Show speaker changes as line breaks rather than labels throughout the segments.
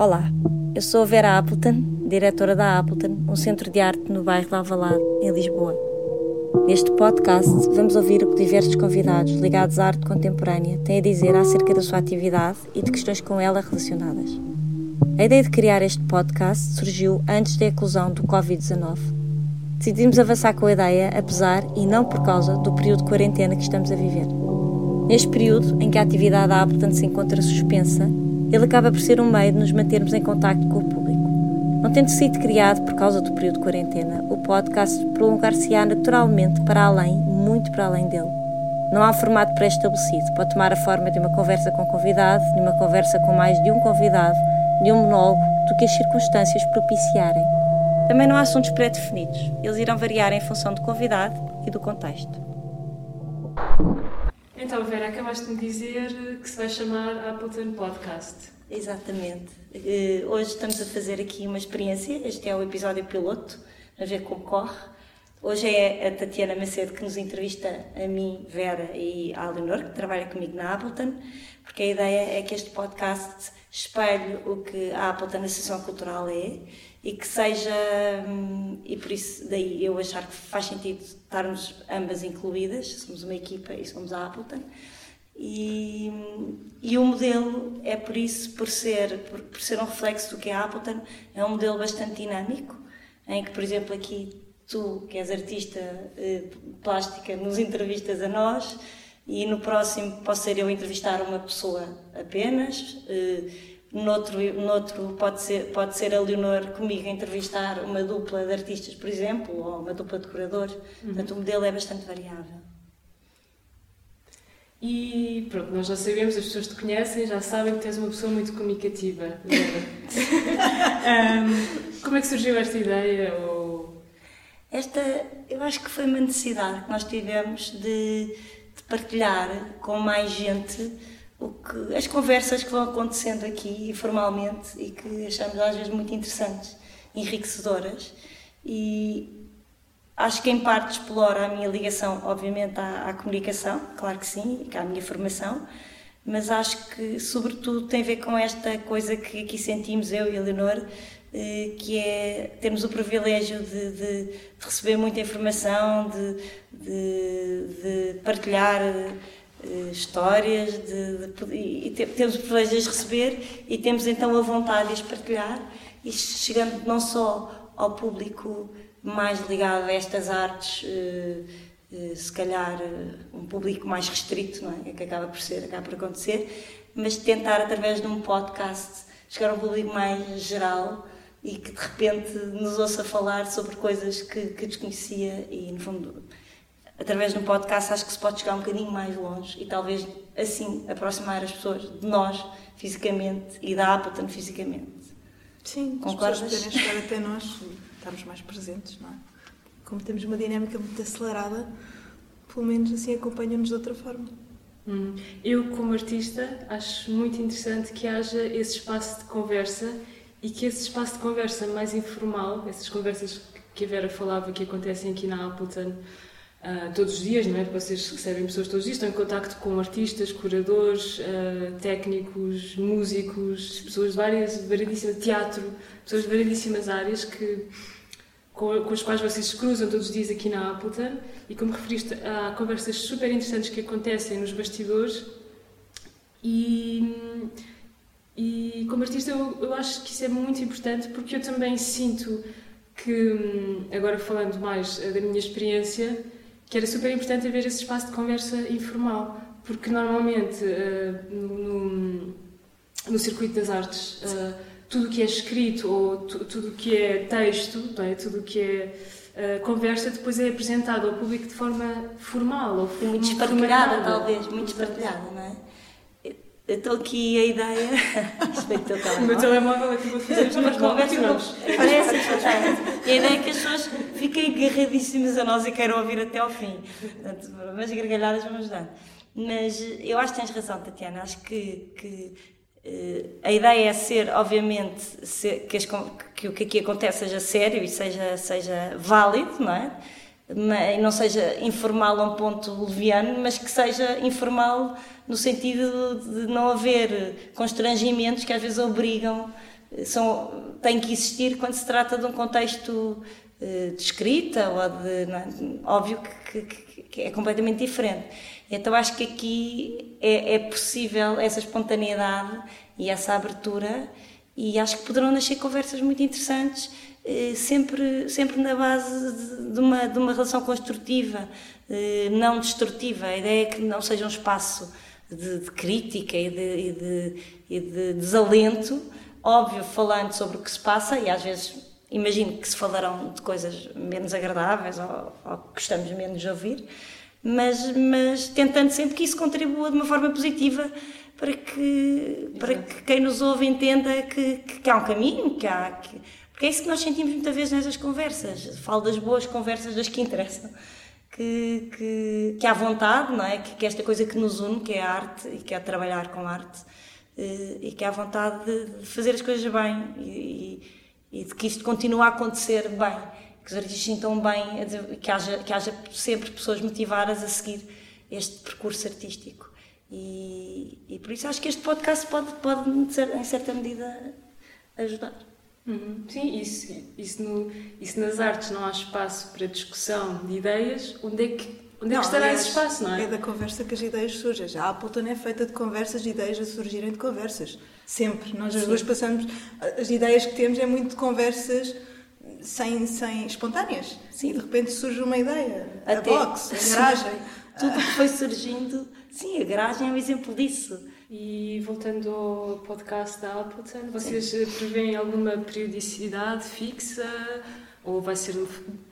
Olá, eu sou a Vera Appleton, diretora da Appleton, um centro de arte no bairro de Alvalade, em Lisboa. Neste podcast, vamos ouvir o que diversos convidados ligados à arte contemporânea têm a dizer acerca da sua atividade e de questões com ela relacionadas. A ideia de criar este podcast surgiu antes da eclosão do Covid-19. Decidimos avançar com a ideia, apesar e não por causa do período de quarentena que estamos a viver. Neste período em que a atividade da Appleton se encontra suspensa, ele acaba por ser um meio de nos mantermos em contacto com o público. Não tendo sido criado por causa do período de quarentena, o podcast prolongar-se-á naturalmente para além, muito para além dele. Não há formato pré-estabelecido, pode tomar a forma de uma conversa com convidado, de uma conversa com mais de um convidado, de um monólogo, do que as circunstâncias propiciarem. Também não há assuntos pré-definidos, eles irão variar em função do convidado e do contexto.
Então, Vera, acabaste de me dizer que se vai chamar Appleton Podcast.
Exatamente. Uh, hoje estamos a fazer aqui uma experiência. Este é o episódio piloto, a ver como corre. Hoje é a Tatiana Macedo que nos entrevista a mim, Vera e a Leonor, que trabalha comigo na Appleton, porque a ideia é que este podcast espelhe o que a Appleton Associação Cultural é e que seja, hum, e por isso daí eu achar que faz sentido estarmos ambas incluídas, somos uma equipa e somos a Appleton, e, e o modelo é por isso, por ser, por, por, ser um reflexo do que é a Appleton, é um modelo bastante dinâmico, em que, por exemplo, aqui tu, que és artista eh, plástica, nos entrevistas a nós, e no próximo posso ser eu entrevistar uma pessoa apenas. Eh, Noutro, noutro pode, ser, pode ser a Leonor comigo entrevistar uma dupla de artistas, por exemplo, ou uma dupla de curadores. Uhum. Portanto, o modelo é bastante variável.
E pronto, nós já sabemos, as pessoas te conhecem, já sabem que tens uma pessoa muito comunicativa. um, como é que surgiu esta ideia? Ou...
Esta, eu acho que foi uma necessidade que nós tivemos de, de partilhar com mais gente o que, as conversas que vão acontecendo aqui formalmente e que achamos às vezes muito interessantes, enriquecedoras. E acho que em parte explora a minha ligação, obviamente, à, à comunicação, claro que sim, e à minha formação, mas acho que sobretudo tem a ver com esta coisa que aqui sentimos eu e a Leonor, eh, que é termos o privilégio de, de, de receber muita informação, de, de partilhar uh, histórias de, de, e te, temos o privilégio de as receber e temos então a vontade de as partilhar e chegando não só ao público mais ligado a estas artes, uh, uh, se calhar um público mais restrito, não é? Que acaba por ser, acaba por acontecer, mas tentar através de um podcast chegar a um público mais geral e que de repente nos ouça falar sobre coisas que, que desconhecia e no fundo através de um podcast acho que se pode chegar um bocadinho mais longe e talvez assim aproximar as pessoas de nós fisicamente e da Appleton fisicamente.
Sim, Concordas? as pessoas poderem chegar até nós e estarmos mais presentes, não é? Como temos uma dinâmica muito acelerada, pelo menos assim acompanham-nos de outra forma.
Hum. Eu, como artista, acho muito interessante que haja esse espaço de conversa e que esse espaço de conversa mais informal, essas conversas que a Vera falava que acontecem aqui na Appleton, Uh, todos os dias, não é? Vocês recebem pessoas todos os dias, estão em contato com artistas, curadores, uh, técnicos, músicos, pessoas de várias, variedíssimas, teatro, pessoas de variedíssimas áreas que, com, com as quais vocês se cruzam todos os dias aqui na Appleton e como referiste, há conversas super interessantes que acontecem nos bastidores e, e como artista eu, eu acho que isso é muito importante porque eu também sinto que, hum, agora falando mais da minha experiência, que era super importante haver esse espaço de conversa informal, porque normalmente uh, no, no, circuito das artes uh, tudo o que é escrito ou tudo o que é texto, é? tudo o que é uh, conversa depois é apresentado ao público de forma formal
ou muito espartilhada talvez, muito espartilhada, não é? Estou aqui a ideia.
Respeito o telemóvel. O meu telemóvel aqui vou fazer
uma conversa. Parece E a ideia é que as pessoas fiquem agarradíssimas a nós e queiram ouvir até ao fim. Portanto, mas gargalhadas vamos dar. Mas eu acho que tens razão, Tatiana. Acho que, que uh, a ideia é ser, obviamente, ser, que, as, que, o que aqui acontece seja sério e seja, seja válido, não é? Não seja informal a um ponto leviano, mas que seja informal no sentido de não haver constrangimentos que às vezes obrigam são, têm que existir quando se trata de um contexto de escrita ou de. É? Óbvio que, que, que, é completamente diferente. Então acho que aqui é, é possível essa espontaneidade e essa abertura e acho que poderão nascer conversas muito interessantes eh, sempre, sempre na base de uma, de uma relação construtiva, eh, não destrutiva. A ideia é que não seja um espaço de, de crítica e de, e, de, e de, desalento, óbvio, falando sobre o que se passa, e às vezes imagino que se falarão de coisas menos agradáveis ou, ou que gostamos menos de ouvir, mas, mas tentando sempre que isso contribua de uma forma positiva para que, para que quem nos ouve entenda que, que, que há um caminho, que há. Que, porque é isso que nós sentimos muitas vezes nessas conversas. Falo das boas conversas, das que interessam. Que, que, que há vontade, não é? Que, que esta coisa que nos une, que é a arte e que é trabalhar com arte, eh, e que há vontade de fazer as coisas bem e, e, e de que isto continue a acontecer bem que os artistas sintam bem, que haja, que haja sempre pessoas motivadas a seguir este percurso artístico. E, e por isso acho que este podcast pode, pode em certa medida, ajudar.
Uhum. Sim, isso, isso, no, isso nas artes não há espaço para discussão de ideias, onde é que Onde não, é que estará esse espaço, não é?
É da conversa que as ideias surgem. A Appleton é feita de conversas, de ideias a surgirem de conversas. Sempre. Nós as duas passamos. As ideias que temos é muito de conversas sem, sem espontâneas. Sim. E de repente surge uma ideia. Até, a box, a garagem.
Tudo que foi surgindo. Sim, a garagem é um exemplo disso.
E voltando ao podcast da Appleton, vocês Sim. prevêem alguma periodicidade fixa? Ou vai ser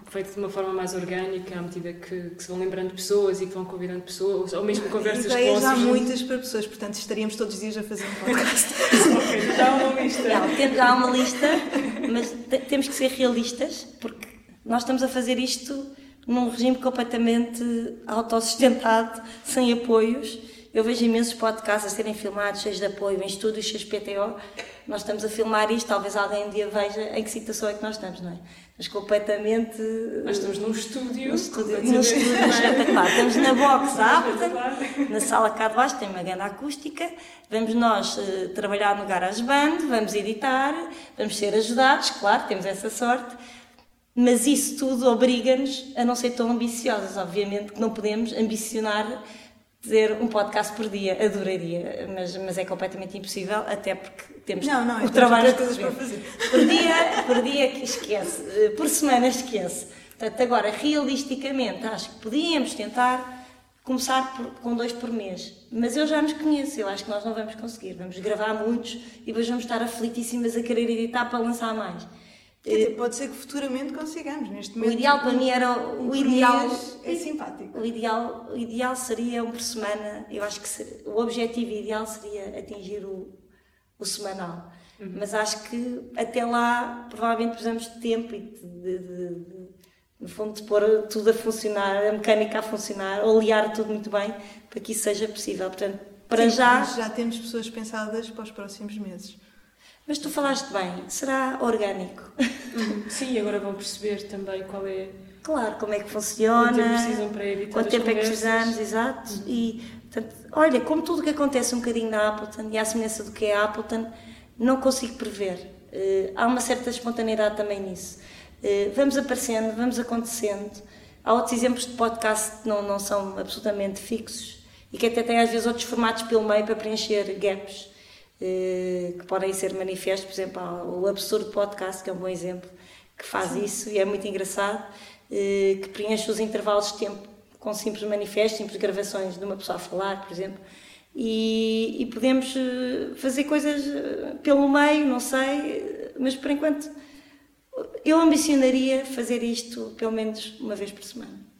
feito de uma forma mais orgânica, à medida que, que, se vão lembrando pessoas e que vão convidando pessoas, ou mesmo conversas
com Ideias há muitas para pessoas, portanto estaríamos todos os dias a fazer um podcast.
ok, já há uma lista.
Não, temos, já há uma lista, mas temos que ser realistas, porque nós estamos a fazer isto num regime completamente autossustentado, sem apoios. Eu vejo imensos podcasts a serem filmados, cheios de apoio, em estúdios, cheios de PTO. Nós estamos a filmar isto, talvez alguém um dia veja em que situação é que nós estamos, não é? mas completamente.
Nós estamos num estúdio.
Num estúdio, num estúdio espetacular. Estamos na box Apple, na sala cá de baixo tem uma grande acústica. Vamos nós uh, trabalhar no GarageBand, vamos editar, vamos ser ajudados, claro, temos essa sorte. Mas isso tudo obriga-nos a não ser tão ambiciosos. Obviamente que não podemos ambicionar ter um podcast por dia, adoraria, mas, mas é completamente impossível, até porque temos
não, não,
o trabalho
coisas para fazer.
Por dia, por dia que esquece, por semana esquece. Portanto, agora, realisticamente, acho que podíamos tentar começar por, com dois por mês. Mas eu já nos conheço, eu acho que nós não vamos conseguir. Vamos gravar muitos e depois vamos estar aflitíssimas a querer editar para lançar mais.
Dizer, pode ser que futuramente consigamos. Neste momento,
o ideal para mim era o, o ideal
é simpático.
O ideal, o ideal seria um por semana. Eu acho que ser, o objetivo ideal seria atingir o, o semanal. Uhum. Mas acho que até lá provavelmente precisamos de tempo e de, de, de, de, no fundo de pôr tudo a funcionar, a mecânica a funcionar, olear tudo muito bem para que isso seja possível. Portanto, para
Sim,
já.
Já temos pessoas pensadas para os próximos meses.
Mas tu falaste bem, será orgânico.
Uhum. Sim, agora vão perceber também qual é.
Claro, como é que funciona.
Quanto tempo precisam para editar
Quanto tempo
conversas.
é que precisamos, exato. Uhum. E, portanto, olha, como tudo o que acontece um bocadinho na Appleton e à semelhança do que é a Appleton, não consigo prever. Uh, há uma certa espontaneidade também nisso. Uh, vamos aparecendo, vamos acontecendo. Há outros exemplos de podcast que não, não são absolutamente fixos e que até têm às vezes outros formatos pelo meio para preencher gaps. Eh, que podem ser manifestos, por exemplo, o Absurdo Podcast, que é um bom exemplo, que faz Sim. isso e é muito engraçado, eh, que preenche os intervalos de tempo com simples manifestos, simples gravações de uma pessoa a falar, por exemplo, e, e podemos eh, fazer coisas pelo meio, não sei, mas por enquanto eu ambicionaria fazer isto pelo menos uma vez por semana.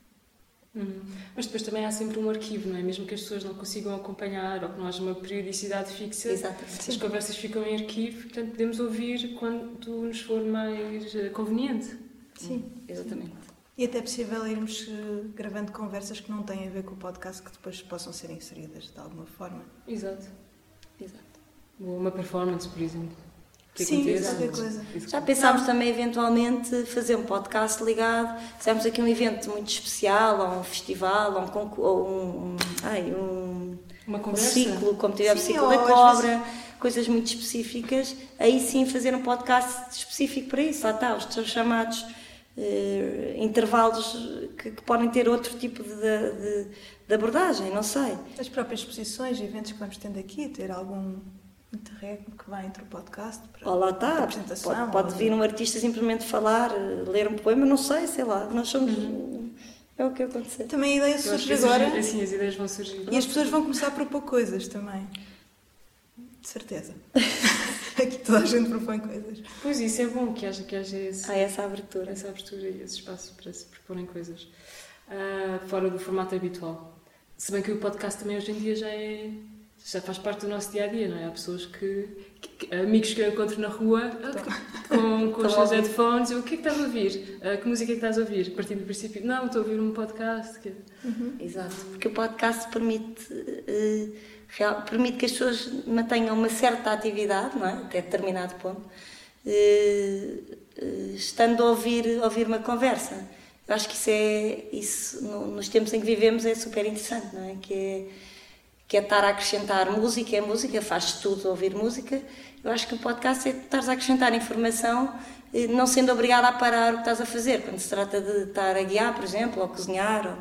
Uhum. Mas depois também há sempre um arquivo, não é? Mesmo que as pessoas não consigam acompanhar ou que não haja uma periodicidade fixa,
Exatamente.
as conversas ficam em arquivo, portanto podemos ouvir quando nos for mais eh, conveniente.
Sim, exatamente.
E até é possível irmos eh, gravando conversas que não têm a ver com o podcast, que depois possam ser inseridas de alguma forma.
Exato.
Exato.
Ou uma performance, por exemplo
que Sim, qualquer coisa.
Já pensámos também eventualmente fazer um podcast ligado, fizemos aqui um evento muito especial, ou um festival, ou um, ou um, ai, um,
Uma
um ciclo, como tivemos o ciclo da cobra,
vezes...
coisas muito específicas, aí sim fazer um podcast específico para isso. Lá está, os teus chamados uh, intervalos que, que, podem ter outro tipo de, de, de, abordagem, não sei.
As próprias exposições e eventos que vamos tendo aqui, ter algum interregno que vai entre o podcast
para, lá está. apresentação. Pode, pode vir um artista simplesmente falar, ler um poema, não sei, sei lá. Nós somos. Uhum. É o que aconteceu.
Também a ideia surge agora.
Assim, as ideias vão surgir.
E as pessoas vão começar a propor coisas também. De certeza. Aqui toda a gente propõe coisas.
Pois isso é bom que haja, que haja esse,
ah, essa abertura.
Essa abertura e esse espaço para se proporem coisas. Uh, fora do formato habitual. Se bem que o podcast também hoje em dia já é já faz parte do nosso dia a dia, não é? Há pessoas que, que amigos que eu encontro na rua com, com os seus headphones, eu, o que é que estás a ouvir? Uh, que música é que estás a ouvir? Partindo do princípio, não, estou a ouvir um podcast. Que...
Uhum. Exato, porque o podcast permite, uh, real, permite que as pessoas mantenham uma certa atividade, não é? Até determinado ponto, uh, estando a ouvir, ouvir uma conversa. Eu acho que isso é, isso, no, nos tempos em que vivemos, é super interessante, não é? Que é que é estar a acrescentar música, é música, faz tudo ouvir música. Eu acho que o podcast é estar a acrescentar informação, eh, não sendo obrigada a parar o que estás a fazer, quando se trata de estar a guiar, por exemplo, ou cozinhar. Ou...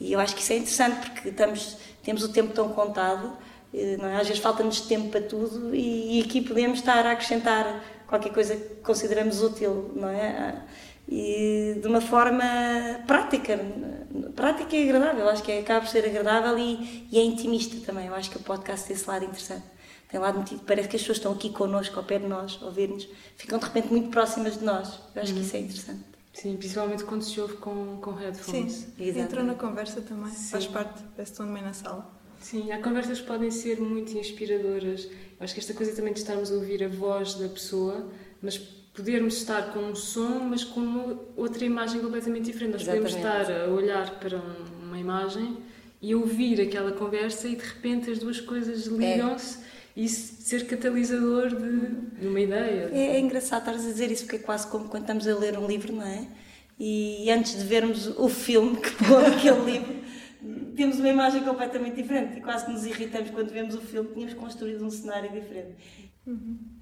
E eu acho que isso é interessante, porque estamos, temos o tempo tão contado, eh, não é? às vezes falta-nos tempo para tudo, e, e aqui podemos estar a acrescentar qualquer coisa que consideramos útil, não é? E de uma forma prática, prática e agradável. Acho que é, acaba por ser agradável e, e, é intimista também. Eu acho que o podcast tem esse lado interessante. Tem lado muito, parece que as pessoas estão aqui connosco, ao pé de nós, a ouvir-nos, ficam de repente muito próximas de nós. Eu acho uhum. que isso é interessante.
Sim, principalmente quando se ouve com, com headphones.
Sim, Exatamente. entrou na conversa também, Sim. faz parte, parece que estão também na sala.
Sim, há conversas que podem ser muito inspiradoras. Eu acho que esta coisa também de estarmos a ouvir a voz da pessoa, mas podermos estar com um som, mas com uma, outra imagem completamente diferente. Nós Exatamente. podemos estar a olhar para uma imagem e ouvir aquela conversa e de repente as duas coisas ligam-se. É. E ser catalisador de, de uma ideia.
É, é engraçado estar a dizer isso, porque é quase como quando estamos a ler um livro, não é? E antes de vermos o filme que pôs aquele livro, temos uma imagem completamente diferente e quase que nos irritamos quando vemos o filme, tínhamos construído um cenário diferente.
Uhum.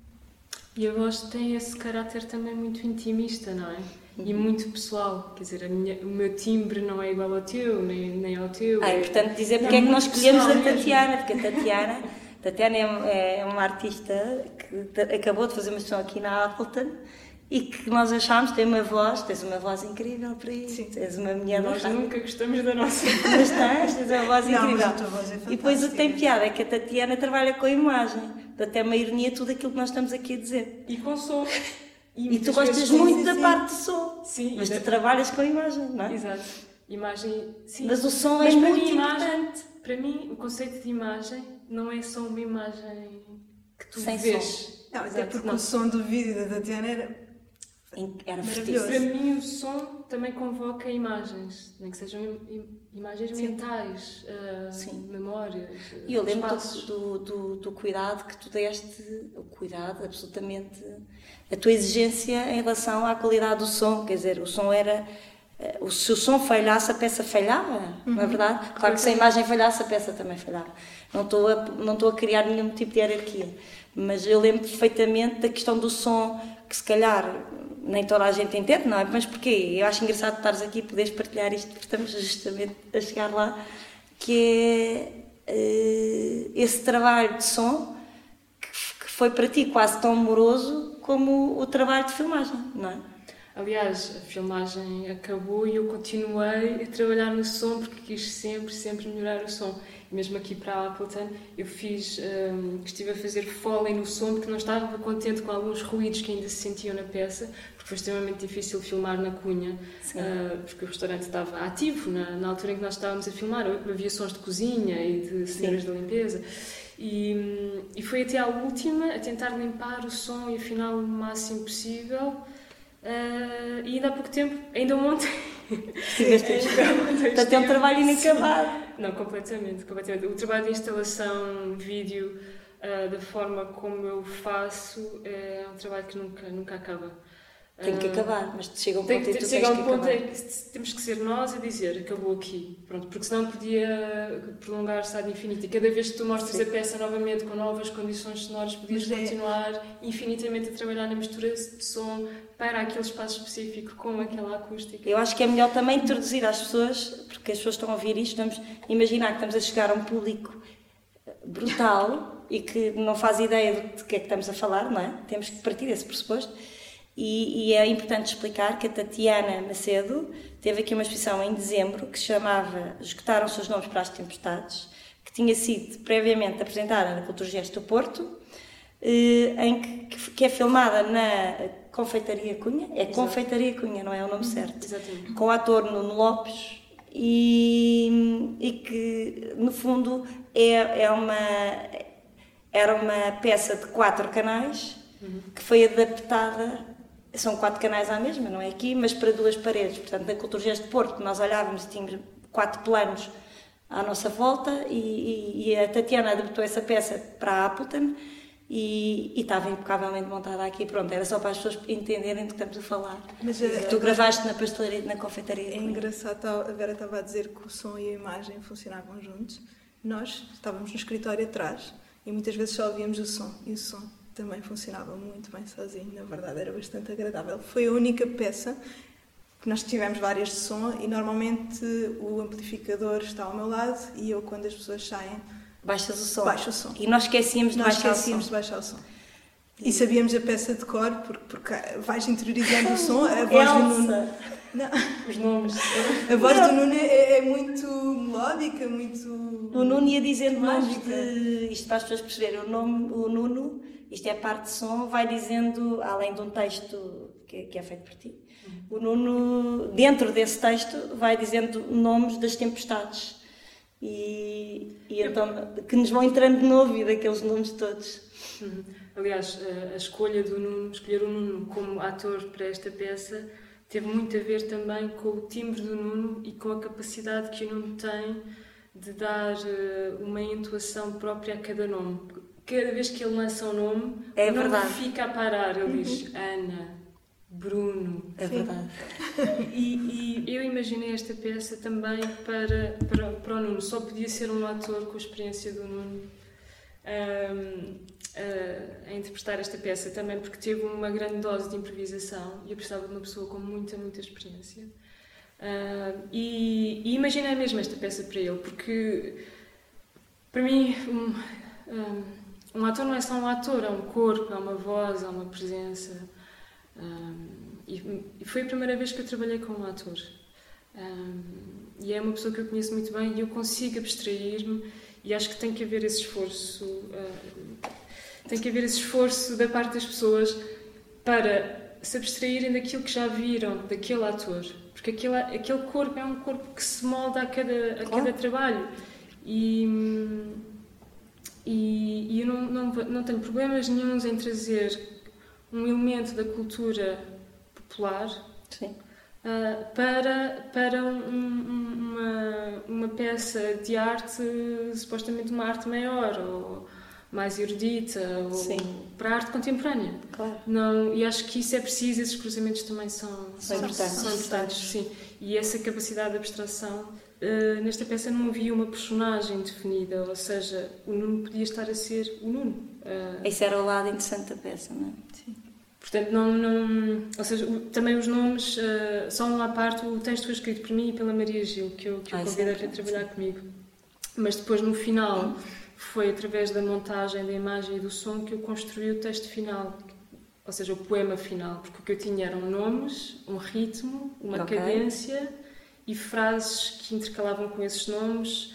E a voz tem esse caráter também muito intimista, não é? E uhum. muito pessoal, quer dizer, minha, o meu timbre não é igual ao teu, nem, nem ao teu.
Ah, é importante dizer porque é, é que nós escolhemos a Tatiana, porque a Tatiana, Tatiana é, é uma artista que acabou de fazer uma sessão aqui na Appleton e que nós achámos tem uma voz, tens uma voz incrível para isso, Sim. tens uma mulher
Nós nunca gostamos da nossa
Mas tens, tens uma voz não, incrível. Voz é e depois o que tem piada é que a Tatiana trabalha com a imagem, até uma ironia tudo aquilo que nós estamos aqui a dizer.
E com som.
E, e tu gostas muito da parte do som, sim, mas tu trabalhas com a imagem, não é?
Exato. Imagem, sim.
Mas o som mas é muito mim, importante. Imagem,
para mim, o conceito de imagem não é só uma imagem que tu Sem vês. Som.
Não, até porque não. o som do vídeo da Tatiana era
era fortíssimo.
Para mim, o som também convoca imagens, nem que sejam imagens Sim. mentais, uh, Sim. memórias.
E eu lembro do, do, do, cuidado que tu deste, o cuidado, absolutamente, a tua exigência em relação à qualidade do som, quer dizer, o som era. Uh, se o som falhasse, a peça falhava, uhum. não é uhum. verdade? Claro que se a imagem falhasse, a peça também falhava. Não estou a, não estou a criar nenhum tipo de hierarquia, mas eu lembro perfeitamente da questão do som, que se calhar nem toda a gente entende, não é? Mas porquê? Eu acho engraçado estares aqui e poderes partilhar isto, porque estamos justamente a chegar lá, que é uh, esse trabalho de som que, que, foi para ti quase tão amoroso como o trabalho de filmagem, não é?
Aliás, a filmagem acabou e eu continuei a trabalhar no som porque quis sempre, sempre melhorar o som mesmo aqui para a Appleton, eu fiz, um, estive a fazer foley no som porque não estava contente com alguns ruídos que ainda se sentiam na peça, porque foi extremamente difícil filmar na Cunha, uh, porque o restaurante estava ativo na, na, altura em que nós estávamos a filmar, havia sons de cozinha e de senhoras de limpeza. E, e foi até à última a tentar limpar o som e afinal o máximo possível. Uh, e ainda há pouco tempo, ainda ontem.
Portanto, é um trabalho inacabado.
Não, completamente, completamente. O trabalho de instalação, vídeo, uh, da forma como eu faço, é um trabalho que nunca, nunca acaba.
Tem que acabar, mas chega um ponto
que
que tu
chega um ponto em que temos que ser nós a dizer acabou aqui, pronto, porque senão podia prolongar-se ad infinito e cada vez que tu mostras
Sim.
a peça novamente com novas condições sonoras podias
Mas é-
continuar infinitamente a trabalhar na mistura de som para aquele espaço específico com aquela acústica.
Eu acho que é melhor também introduzir às pessoas, porque as pessoas estão a ouvir isto, vamos imaginar que estamos a chegar a um público brutal e que não faz ideia de que é que estamos a falar, não é? Temos que partir desse pressuposto. E, e é importante explicar que a Tatiana Macedo teve aqui uma exposição em dezembro que se chamava Esgotaram seus nomes para as tempestades, que tinha sido previamente apresentada na Cultura Gesto do Porto, eh, em que, que é filmada na Confeitaria Cunha. É Confeitaria Cunha, não é o nome certo
Exatamente.
com o ator Nuno Lopes e, e que no fundo é, é uma era uma peça de quatro canais que foi adaptada são quatro canais à mesma, não é aqui, mas para duas paredes. Portanto, na Cultura Gesto de Porto, nós olhávamos e tínhamos quatro planos à nossa volta e, e- e a Tatiana adaptou essa peça para a Appleton e, e estava impecavelmente montada aqui. Pronto, era só para as pessoas entenderem do que estamos a falar.
Mas,
Que
eh,
tu gravaste na pastelaria, na confeitaria.
É engraçado, a Vera estava a dizer que o som e a imagem funcionavam juntos. Nós estávamos no escritório atrás e muitas vezes só ouvíamos o som e o som também funcionava muito bem sozinho, na verdade era bastante agradável. Foi a única peça que nós tivemos várias de som e normalmente o amplificador está ao meu lado e eu quando as pessoas saem
Baixas o som.
Baixo o som.
E nós esquecíamos de
nós
baixar
esquecíamos
o
de baixar o som. E sabíamos a peça de cor porque, porque vais interiorizando o som, a voz do Nuno. Não.
Os nomes.
A voz do Nuno é, é muito melódica, muito.
O Nuno ia dizendo nomes de. Isto para as pessoas perceberem. O, nome, o Nuno, isto é a parte de som, vai dizendo, além de um texto que, que é feito por ti, o Nuno, dentro desse texto, vai dizendo nomes das tempestades. E, e então, que nos vão entrando no ouvido, aqueles nomes todos.
Uhum. Aliás, a, a escolha do Nuno, escolher o Nuno como ator para esta peça, teve muito a ver também com o timbre do Nuno e com a capacidade que o Nuno tem de dar eh, uma entoação própria a cada nome. Cada vez que ele lança um nome,
É
o nome
verdade.
fica a parar. Ele diz Ana, Bruno.
É verdade.
E, e eu imaginei esta peça também para, para, para o Nuno. Só podia ser um ator com a experiência do Nuno a, a interpretar esta peça também porque teve uma grande dose de improvisação e eu precisava de uma pessoa com muita, muita experiência. Ahm, e, e imaginei mesmo esta peça para ele porque para mim um, um, ator não é só um ator, é um corpo, é uma voz, é uma presença. Um, e, foi a primeira vez que eu trabalhei com um ator. E é uma pessoa que eu conheço muito bem e eu consigo abstrair-me e acho que tem que haver esse esforço. uh, tem que haver esse esforço da parte das pessoas para se abstraírem daquilo que já viram daquele ator. Porque aquele, aquele corpo é um corpo que se molda a cada, a
Claro.
cada trabalho. E, e, e eu não, não, não tenho problemas nenhums em trazer um elemento da cultura popular
Sim.
Ah, para, para um- um- uma, uma peça de arte, supostamente uma arte maior, ou mais erudita, ou
Sim.
para a arte contemporânea.
Claro.
Não, e acho que isso é preciso, esses cruzamentos também são,
São importantes.
são importantes, sim. E essa capacidade de abstração, eh, nesta peça não havia uma personagem definida, ou seja, o Nuno podia estar a ser o Nuno. Eh,
Esse era o lado interessante da peça, não é?
Portanto, não, não, ou seja, o- também os nomes, eh, só uma parte, o texto foi escrito por mim e pela Maria Gil, que eu, que eu
Ah,
convidei
é
para
importante,
trabalhar comigo. Mas depois, no final, foi através da montagem da imagem e do som que eu construí o texto final, ou seja, o poema final, porque o que eu tinha eram nomes, um ritmo, uma
Ok.
cadência e frases que intercalavam com esses nomes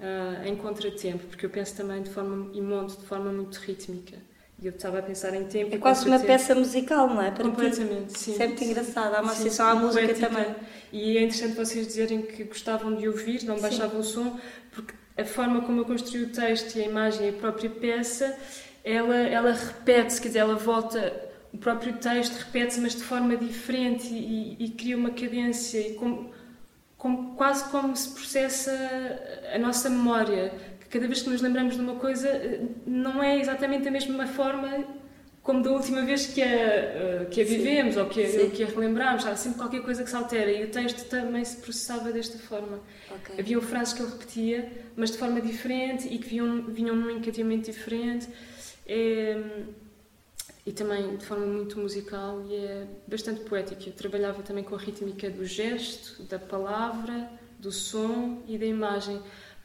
ah, em contratempo, porque eu penso também de forma, e monto de forma muito rítmica. E eu estava a pensar em tempo
É quase uma
contratempo.
peça musical, não é? Para ti.
Completamente, sim.
Isso é muito. Há uma associação à música
poética.
também.
E é interessante vocês dizerem que gostavam de ouvir, não
Sim.
baixavam o som, porque a forma como eu construí o texto e a imagem e a própria peça, ela, ela repete-se, quer dizer, ela volta, o próprio texto repete-se, mas de forma diferente e, e- e cria uma cadência, e como, como- quase como se processa a nossa memória, cada vez que nos lembramos de uma coisa, eh, não é exatamente da mesma forma como da última vez que a, eh, que a vivemos ou que a, que a relembramos, há sempre qualquer coisa que se altera e o texto também se processava desta forma. Okay. Havia frases que ele repetia, mas de forma diferente e que vinham, vinham num encadeamento diferente. É, e também de forma muito musical e é bastante poética. Eu trabalhava também com a rítmica do gesto, da palavra, do som e da imagem.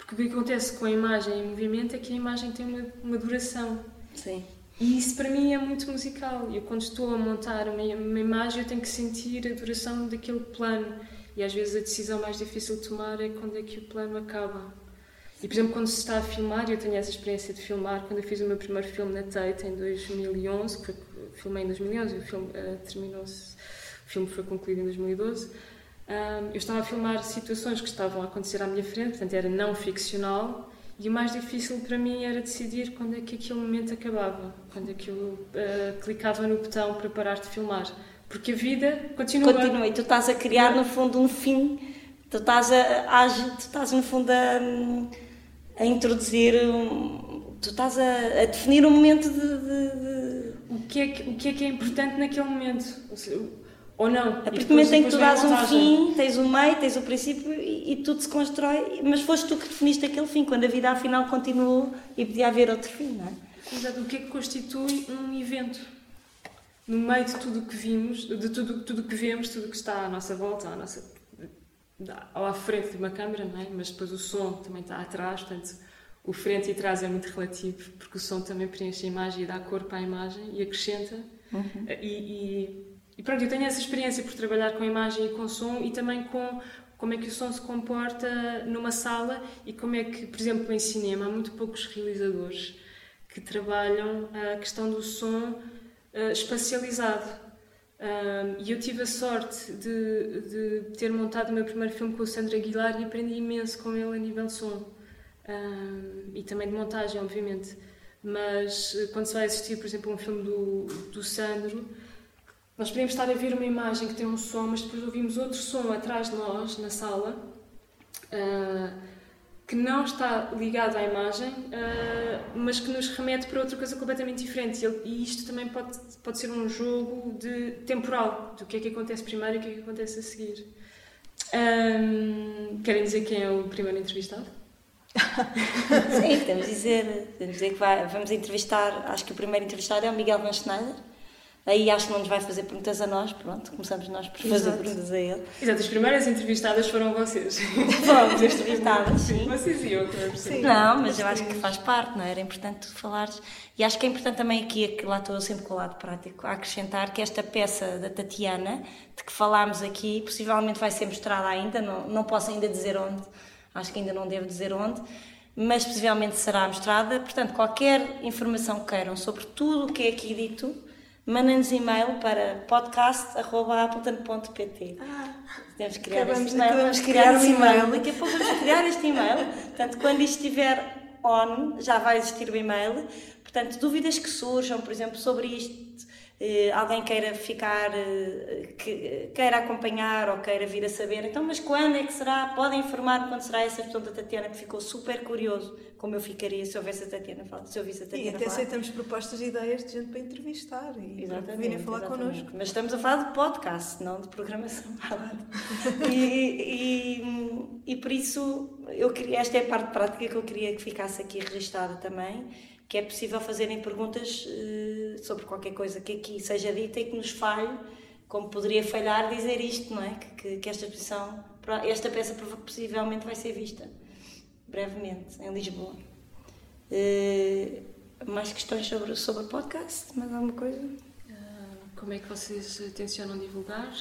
Porque o que acontece com a imagem em movimento é que a imagem tem uma, uma duração.
Sim.
E isso para mim é muito musical. Eu, quando estou a montar uma, uma imagem, eu tenho que sentir a duração daquele plano. E às vezes a decisão mais difícil de tomar é quando é que o plano acaba. E, por exemplo, quando se está a filmar, eu tenho essa experiência de filmar, quando eu fiz o meu primeiro filme na Tate em 2011, que filmei em 2011 e o filme uh, terminou-se, o filme foi concluído em 2012, um, eu estava a filmar situações que estavam a acontecer à minha frente, portanto era não ficcional, e o mais difícil para mim era decidir quando é que aquele momento acabava, quando é que eu uh, clicava no botão para parar de filmar. Porque a vida continua.
Continua, e tu estás a criar, no fundo, um fim, tu estás, a, a tu estás no fundo, a, a introduzir, um, tu estás a, a, definir um momento de, de, de...
O, que é que, o que é que é importante naquele momento. Ou não.
A partir do momento em que tu dás um fim, tens o um meio, tens o um princípio e, e, tudo se constrói, mas foste tu que definiste aquele fim, quando a vida afinal continuou e podia haver outro fim, não é?
Exato. O que é que constitui um evento? No meio de tudo o que vimos, de tudo tudo que vemos, tudo que está à nossa volta, à nossa ou à frente de uma câmera, não é? Mas depois o som também está atrás, portanto, o frente e trás é muito relativo, porque o som também preenche a imagem e dá corpo à imagem e acrescenta. Uhum. E, e e pronto, eu tenho essa experiência por trabalhar com imagem e com som e também com como é que o som se comporta numa sala e como é que, por exemplo, em cinema há muito poucos realizadores que trabalham a questão do som uh, espacializado. Um, e eu tive a sorte de, de, ter montado o meu primeiro filme com o Sandro Aguilar e aprendi imenso com ele a nível de som. Um, e também de montagem, obviamente. Mas eh, quando se vai assistir, por exemplo, a um filme do, do Sandro, nós podemos estar a ver uma imagem que tem um som, mas depois ouvimos outro som atrás de nós, na sala, uh, que não está ligado à imagem, uh, mas que nos remete para outra coisa completamente diferente. E isto também pode, pode ser um jogo de temporal, do que é que acontece primeiro e o que é que acontece a seguir. Um, querem dizer quem é o primeiro entrevistado?
Sim, podemos dizer, podemos dizer que vai, vamos entrevistar, acho que o primeiro entrevistado é o Miguel Van Schneider. Aí acho que não nos vai fazer perguntas a nós, pronto, começamos nós por fazer Exato. perguntas a ele.
Exato, as primeiras entrevistadas foram vocês.
Fomos entrevistadas, sim.
Vocês e eu, claro. Sim.
Não, mas eu acho que faz parte, não é? Era importante tu falares. E acho que é importante também aqui, que lá estou sempre com o lado prático, a acrescentar que esta peça da Tatiana, de que falámos aqui, possivelmente vai ser mostrada ainda, não, não posso ainda dizer onde, acho que ainda não devo dizer onde, mas possivelmente será mostrada. Portanto, qualquer informação que queiram sobre tudo o que é aqui dito, mandem-nos e-mail para podcast.appleton.pt. Ah, Temos que criar este e-mail. Vamos criar um e-mail. Daqui a pouco vamos criar este e-mail. Portanto, quando isto estiver on, já vai existir o e-mail. Portanto, dúvidas que surjam, por exemplo, sobre isto, alguém queira ficar, eh, que, queira acompanhar ou queira vir a saber, então, mas quando é que será? Podem informar quando será essa questão da Tatiana, que ficou super curioso como eu ficaria se houvesse a Tatiana falar. Se eu visse a Tatiana
e até falar. aceitamos propostas e ideias de gente para entrevistar e virem falar exatamente. connosco.
Mas estamos a falar de podcast, não de programação. e, e, e, por isso, eu queria, esta é a parte prática que eu queria que ficasse aqui registada também que é possível fazerem perguntas uh, sobre qualquer coisa que aqui seja dita e que nos falhe, como poderia falhar dizer isto, não é? Que, que, que esta exposição, esta peça possivelmente vai ser vista brevemente em Lisboa. Uh, mais questões sobre, sobre o podcast? Mais alguma coisa? Uh,
como é que vocês tencionam divulgar?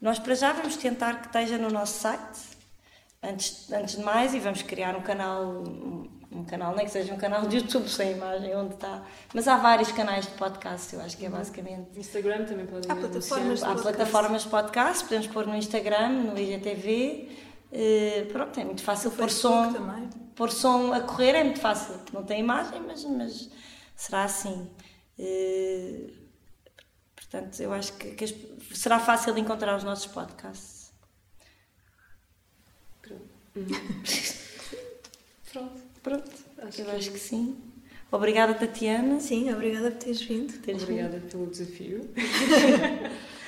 Nós para já vamos tentar que esteja no nosso site, antes, antes de mais, e vamos criar um canal um canal, nem que seja um canal de YouTube sem imagem, onde está. Mas há vários canais de podcast, eu acho que é uhum. basicamente.
Instagram também pode Há
plataformas de Há plataformas de podcast, podemos pôr no Instagram, no IGTV. Uh, eh, pronto, é muito fácil pôr som. Também. Pôr som a correr é muito fácil. Não tem imagem, mas, mas será assim. Uh, portanto, eu acho que, que, será fácil encontrar os nossos podcasts.
Pronto. Pronto.
Pronto, acho eu que... acho que sim. Obrigada, Tatiana.
Sim, obrigada por teres vindo.
Obrigada pelo desafio.